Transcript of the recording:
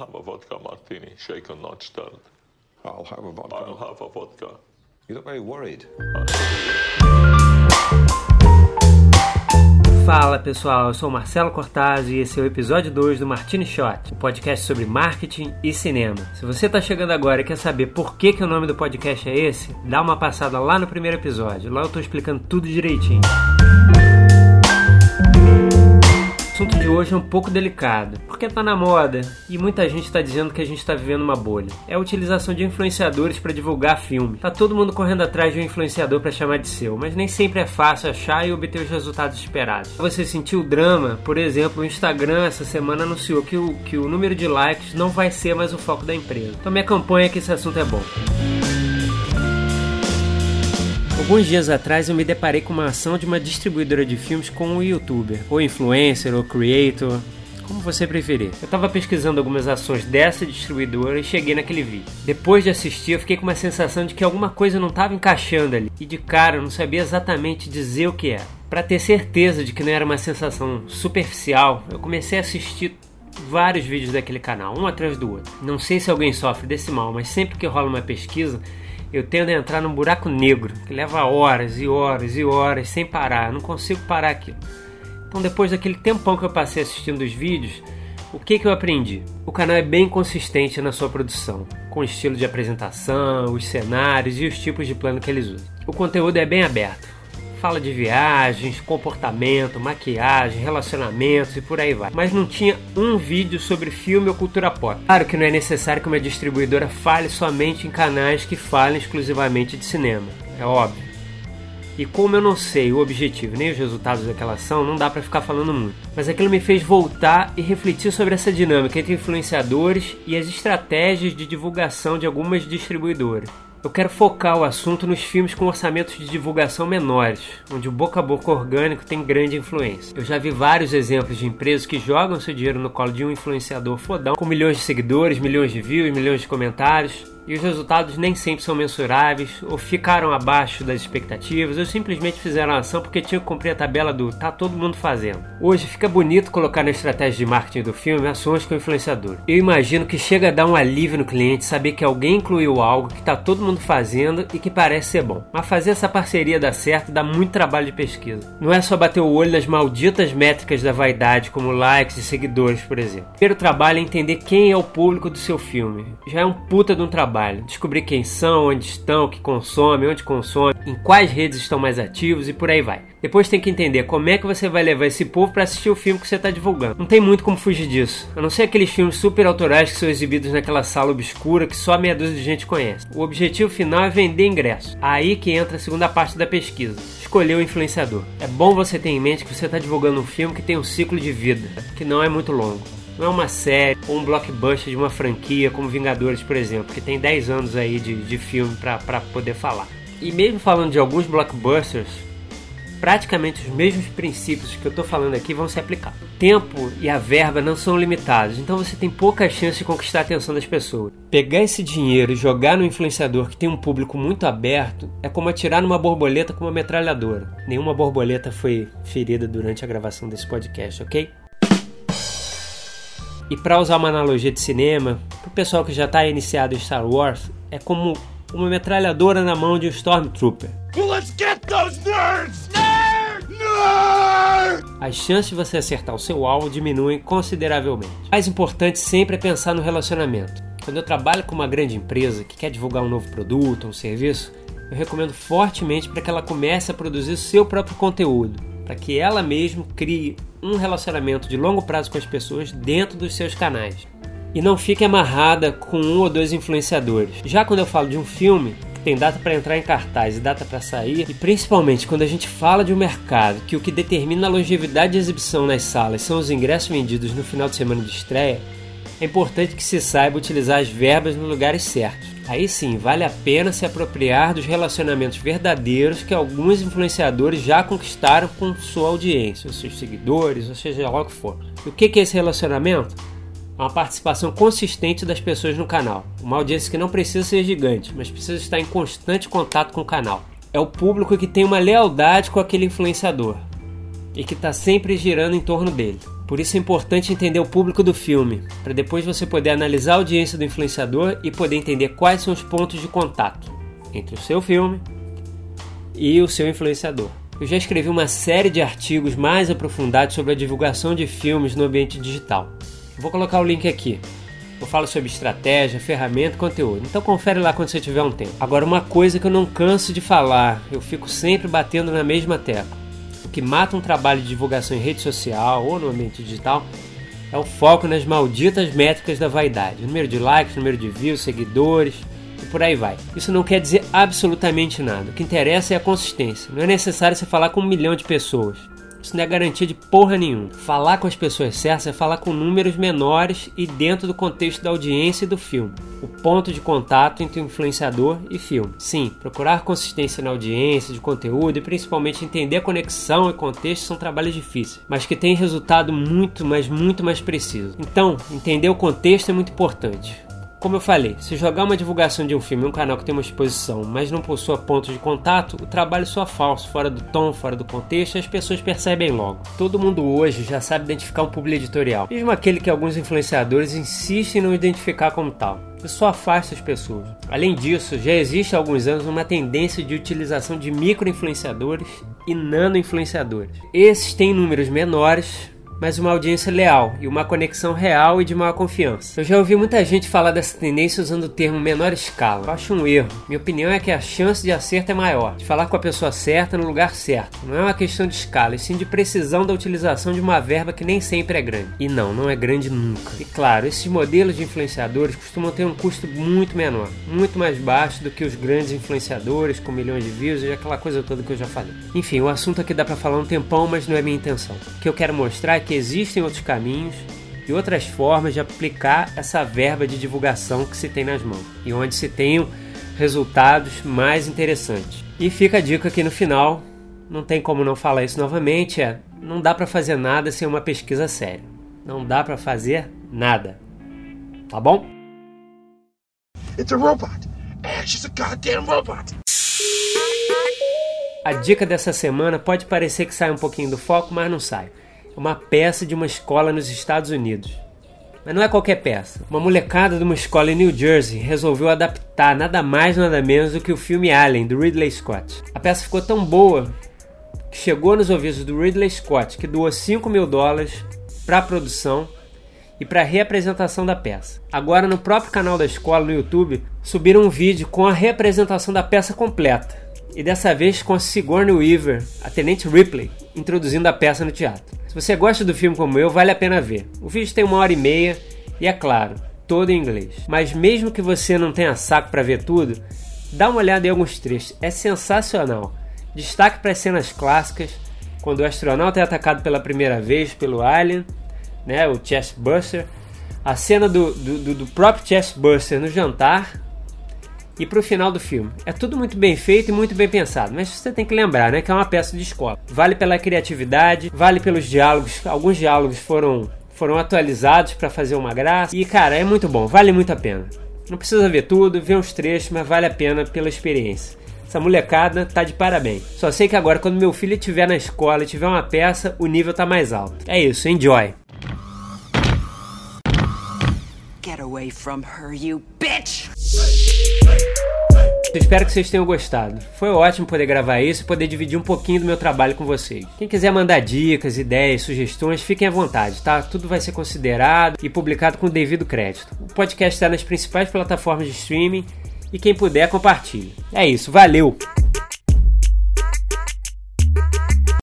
have a vodka martini, shaken, not stirred. I'll have a vodka. I'll have a vodka. You look very worried. Fala pessoal, eu sou o Marcelo Cortaz e esse é o episódio 2 do Martini Shot, o um podcast sobre marketing e cinema. Se você está chegando agora e quer saber por que, que o nome do podcast é esse, dá uma passada lá no primeiro episódio, lá eu estou explicando tudo direitinho. Assunto de hoje é um pouco delicado, porque tá na moda e muita gente está dizendo que a gente está vivendo uma bolha. É a utilização de influenciadores para divulgar filme. Tá todo mundo correndo atrás de um influenciador para chamar de seu, mas nem sempre é fácil achar e obter os resultados esperados. Você sentiu o drama? Por exemplo, o Instagram essa semana anunciou que o, que o número de likes não vai ser mais o foco da empresa. Então minha campanha é que esse assunto é bom. Alguns dias atrás eu me deparei com uma ação de uma distribuidora de filmes com um youtuber, ou influencer, ou creator, como você preferir. Eu estava pesquisando algumas ações dessa distribuidora e cheguei naquele vídeo. Depois de assistir, eu fiquei com uma sensação de que alguma coisa não estava encaixando ali, e de cara eu não sabia exatamente dizer o que era. Para ter certeza de que não era uma sensação superficial, eu comecei a assistir vários vídeos daquele canal, um atrás do outro. Não sei se alguém sofre desse mal, mas sempre que rola uma pesquisa, eu tendo a entrar num buraco negro que leva horas e horas e horas sem parar, eu não consigo parar aquilo. Então, depois daquele tempão que eu passei assistindo os vídeos, o que, que eu aprendi? O canal é bem consistente na sua produção, com o estilo de apresentação, os cenários e os tipos de plano que eles usam. O conteúdo é bem aberto, Fala de viagens, comportamento, maquiagem, relacionamentos e por aí vai. Mas não tinha um vídeo sobre filme ou cultura pop. Claro que não é necessário que uma distribuidora fale somente em canais que falem exclusivamente de cinema. É óbvio. E como eu não sei o objetivo nem os resultados daquela ação, não dá para ficar falando muito. Mas aquilo me fez voltar e refletir sobre essa dinâmica entre influenciadores e as estratégias de divulgação de algumas distribuidoras. Eu quero focar o assunto nos filmes com orçamentos de divulgação menores, onde o boca a boca orgânico tem grande influência. Eu já vi vários exemplos de empresas que jogam seu dinheiro no colo de um influenciador fodão, com milhões de seguidores, milhões de views, milhões de comentários, e os resultados nem sempre são mensuráveis, ou ficaram abaixo das expectativas, ou simplesmente fizeram a ação porque tinham que cumprir a tabela do tá todo mundo fazendo. Hoje fica bonito colocar na estratégia de marketing do filme ações com influenciador. Eu imagino que chega a dar um alívio no cliente saber que alguém incluiu algo que tá todo mundo fazendo e que parece ser bom. Mas fazer essa parceria dar certo dá muito trabalho de pesquisa. Não é só bater o olho nas malditas métricas da vaidade, como likes e seguidores, por exemplo. O primeiro trabalho é entender quem é o público do seu filme. Já é um puta de um trabalho Descobrir quem são, onde estão, o que consomem, onde consomem, em quais redes estão mais ativos e por aí vai. Depois tem que entender como é que você vai levar esse povo para assistir o filme que você está divulgando. Não tem muito como fugir disso. A não ser aqueles filmes super autorais que são exibidos naquela sala obscura que só meia dúzia de gente conhece. O objetivo final é vender ingresso. Aí que entra a segunda parte da pesquisa. Escolher o influenciador. É bom você ter em mente que você está divulgando um filme que tem um ciclo de vida, que não é muito longo. Não é uma série ou um blockbuster de uma franquia como Vingadores, por exemplo, que tem 10 anos aí de, de filme para poder falar. E mesmo falando de alguns blockbusters, praticamente os mesmos princípios que eu estou falando aqui vão se aplicar. O tempo e a verba não são limitados, então você tem pouca chance de conquistar a atenção das pessoas. Pegar esse dinheiro e jogar no influenciador que tem um público muito aberto é como atirar numa borboleta com uma metralhadora. Nenhuma borboleta foi ferida durante a gravação desse podcast, ok? E para usar uma analogia de cinema, para o pessoal que já está iniciado em Star Wars, é como uma metralhadora na mão de um Stormtrooper. let's get those nerds! Nerd! Nerd! As chances de você acertar o seu alvo diminuem consideravelmente. O mais importante sempre é pensar no relacionamento. Quando eu trabalho com uma grande empresa que quer divulgar um novo produto ou um serviço, eu recomendo fortemente para que ela comece a produzir seu próprio conteúdo, para que ela mesma crie um relacionamento de longo prazo com as pessoas dentro dos seus canais. E não fique amarrada com um ou dois influenciadores. Já quando eu falo de um filme, que tem data para entrar em cartaz e data para sair, e principalmente quando a gente fala de um mercado que o que determina a longevidade de exibição nas salas são os ingressos vendidos no final de semana de estreia, é importante que se saiba utilizar as verbas nos lugares certos. Aí sim, vale a pena se apropriar dos relacionamentos verdadeiros que alguns influenciadores já conquistaram com sua audiência, os seus seguidores, ou seja lá o que for. E o que é esse relacionamento? Uma participação consistente das pessoas no canal. Uma audiência que não precisa ser gigante, mas precisa estar em constante contato com o canal. É o público que tem uma lealdade com aquele influenciador e que está sempre girando em torno dele. Por isso é importante entender o público do filme, para depois você poder analisar a audiência do influenciador e poder entender quais são os pontos de contato entre o seu filme e o seu influenciador. Eu já escrevi uma série de artigos mais aprofundados sobre a divulgação de filmes no ambiente digital. Vou colocar o link aqui. Eu falo sobre estratégia, ferramenta conteúdo. Então confere lá quando você tiver um tempo. Agora, uma coisa que eu não canso de falar, eu fico sempre batendo na mesma tecla que mata um trabalho de divulgação em rede social ou no ambiente digital é o foco nas malditas métricas da vaidade. Número de likes, número de views, seguidores e por aí vai. Isso não quer dizer absolutamente nada. O que interessa é a consistência. Não é necessário você falar com um milhão de pessoas. Isso não é garantia de porra nenhuma. Falar com as pessoas certas é falar com números menores e dentro do contexto da audiência e do filme. O ponto de contato entre o influenciador e filme. Sim, procurar consistência na audiência, de conteúdo e principalmente entender a conexão e contexto são trabalhos difíceis, mas que têm resultado muito, mas muito mais preciso. Então, entender o contexto é muito importante. Como eu falei, se jogar uma divulgação de um filme em um canal que tem uma exposição, mas não possua pontos de contato, o trabalho soa falso, fora do tom, fora do contexto, e as pessoas percebem logo. Todo mundo hoje já sabe identificar um publi editorial, mesmo aquele que alguns influenciadores insistem em não identificar como tal. Isso afasta as pessoas. Além disso, já existe há alguns anos uma tendência de utilização de micro-influenciadores e nano-influenciadores. Esses têm números menores, mas uma audiência leal e uma conexão real e de maior confiança. Eu já ouvi muita gente falar dessa tendência usando o termo menor escala. Eu acho um erro. Minha opinião é que a chance de acerto é maior, de falar com a pessoa certa no lugar certo. Não é uma questão de escala, e sim de precisão da utilização de uma verba que nem sempre é grande. E não, não é grande nunca. E claro, esses modelos de influenciadores costumam ter um custo muito menor, muito mais baixo do que os grandes influenciadores com milhões de views e aquela coisa toda que eu já falei. Enfim, o assunto aqui dá para falar um tempão, mas não é minha intenção. O que eu quero mostrar é que que existem outros caminhos e outras formas de aplicar essa verba de divulgação que se tem nas mãos e onde se tenham resultados mais interessantes. E fica a dica aqui no final, não tem como não falar isso novamente, é não dá para fazer nada sem uma pesquisa séria. Não dá para fazer nada. Tá bom? It's a robot. Ash is a goddamn robot. A dica dessa semana pode parecer que sai um pouquinho do foco, mas não sai uma peça de uma escola nos Estados Unidos. Mas não é qualquer peça. Uma molecada de uma escola em New Jersey resolveu adaptar nada mais nada menos do que o filme Alien, do Ridley Scott. A peça ficou tão boa que chegou nos ouvidos do Ridley Scott, que doou 5 mil dólares para a produção e para a reapresentação da peça. Agora, no próprio canal da escola no YouTube, subiram um vídeo com a reapresentação da peça completa. E dessa vez com a Sigourney Weaver, a Tenente Ripley, introduzindo a peça no teatro. Se você gosta do filme como eu, vale a pena ver. O vídeo tem uma hora e meia e é claro, todo em inglês. Mas mesmo que você não tenha saco para ver tudo, dá uma olhada em alguns trechos. É sensacional. Destaque para as cenas clássicas, quando o astronauta é atacado pela primeira vez pelo Alien, né, o Chestbuster. A cena do, do, do próprio Chestbuster no jantar, e para o final do filme. É tudo muito bem feito e muito bem pensado, mas você tem que lembrar, né, que é uma peça de escola. Vale pela criatividade, vale pelos diálogos. Alguns diálogos foram foram atualizados para fazer uma graça e cara, é muito bom, vale muito a pena. Não precisa ver tudo, ver uns trechos, mas vale a pena pela experiência. Essa molecada tá de parabéns. Só sei que agora, quando meu filho estiver na escola e tiver uma peça, o nível tá mais alto. É isso, enjoy! Get away from her, you bitch! Espero que vocês tenham gostado. Foi ótimo poder gravar isso e poder dividir um pouquinho do meu trabalho com vocês. Quem quiser mandar dicas, ideias, sugestões, fiquem à vontade, tá? Tudo vai ser considerado e publicado com o devido crédito. O podcast está nas principais plataformas de streaming e quem puder compartilhe. É isso, valeu!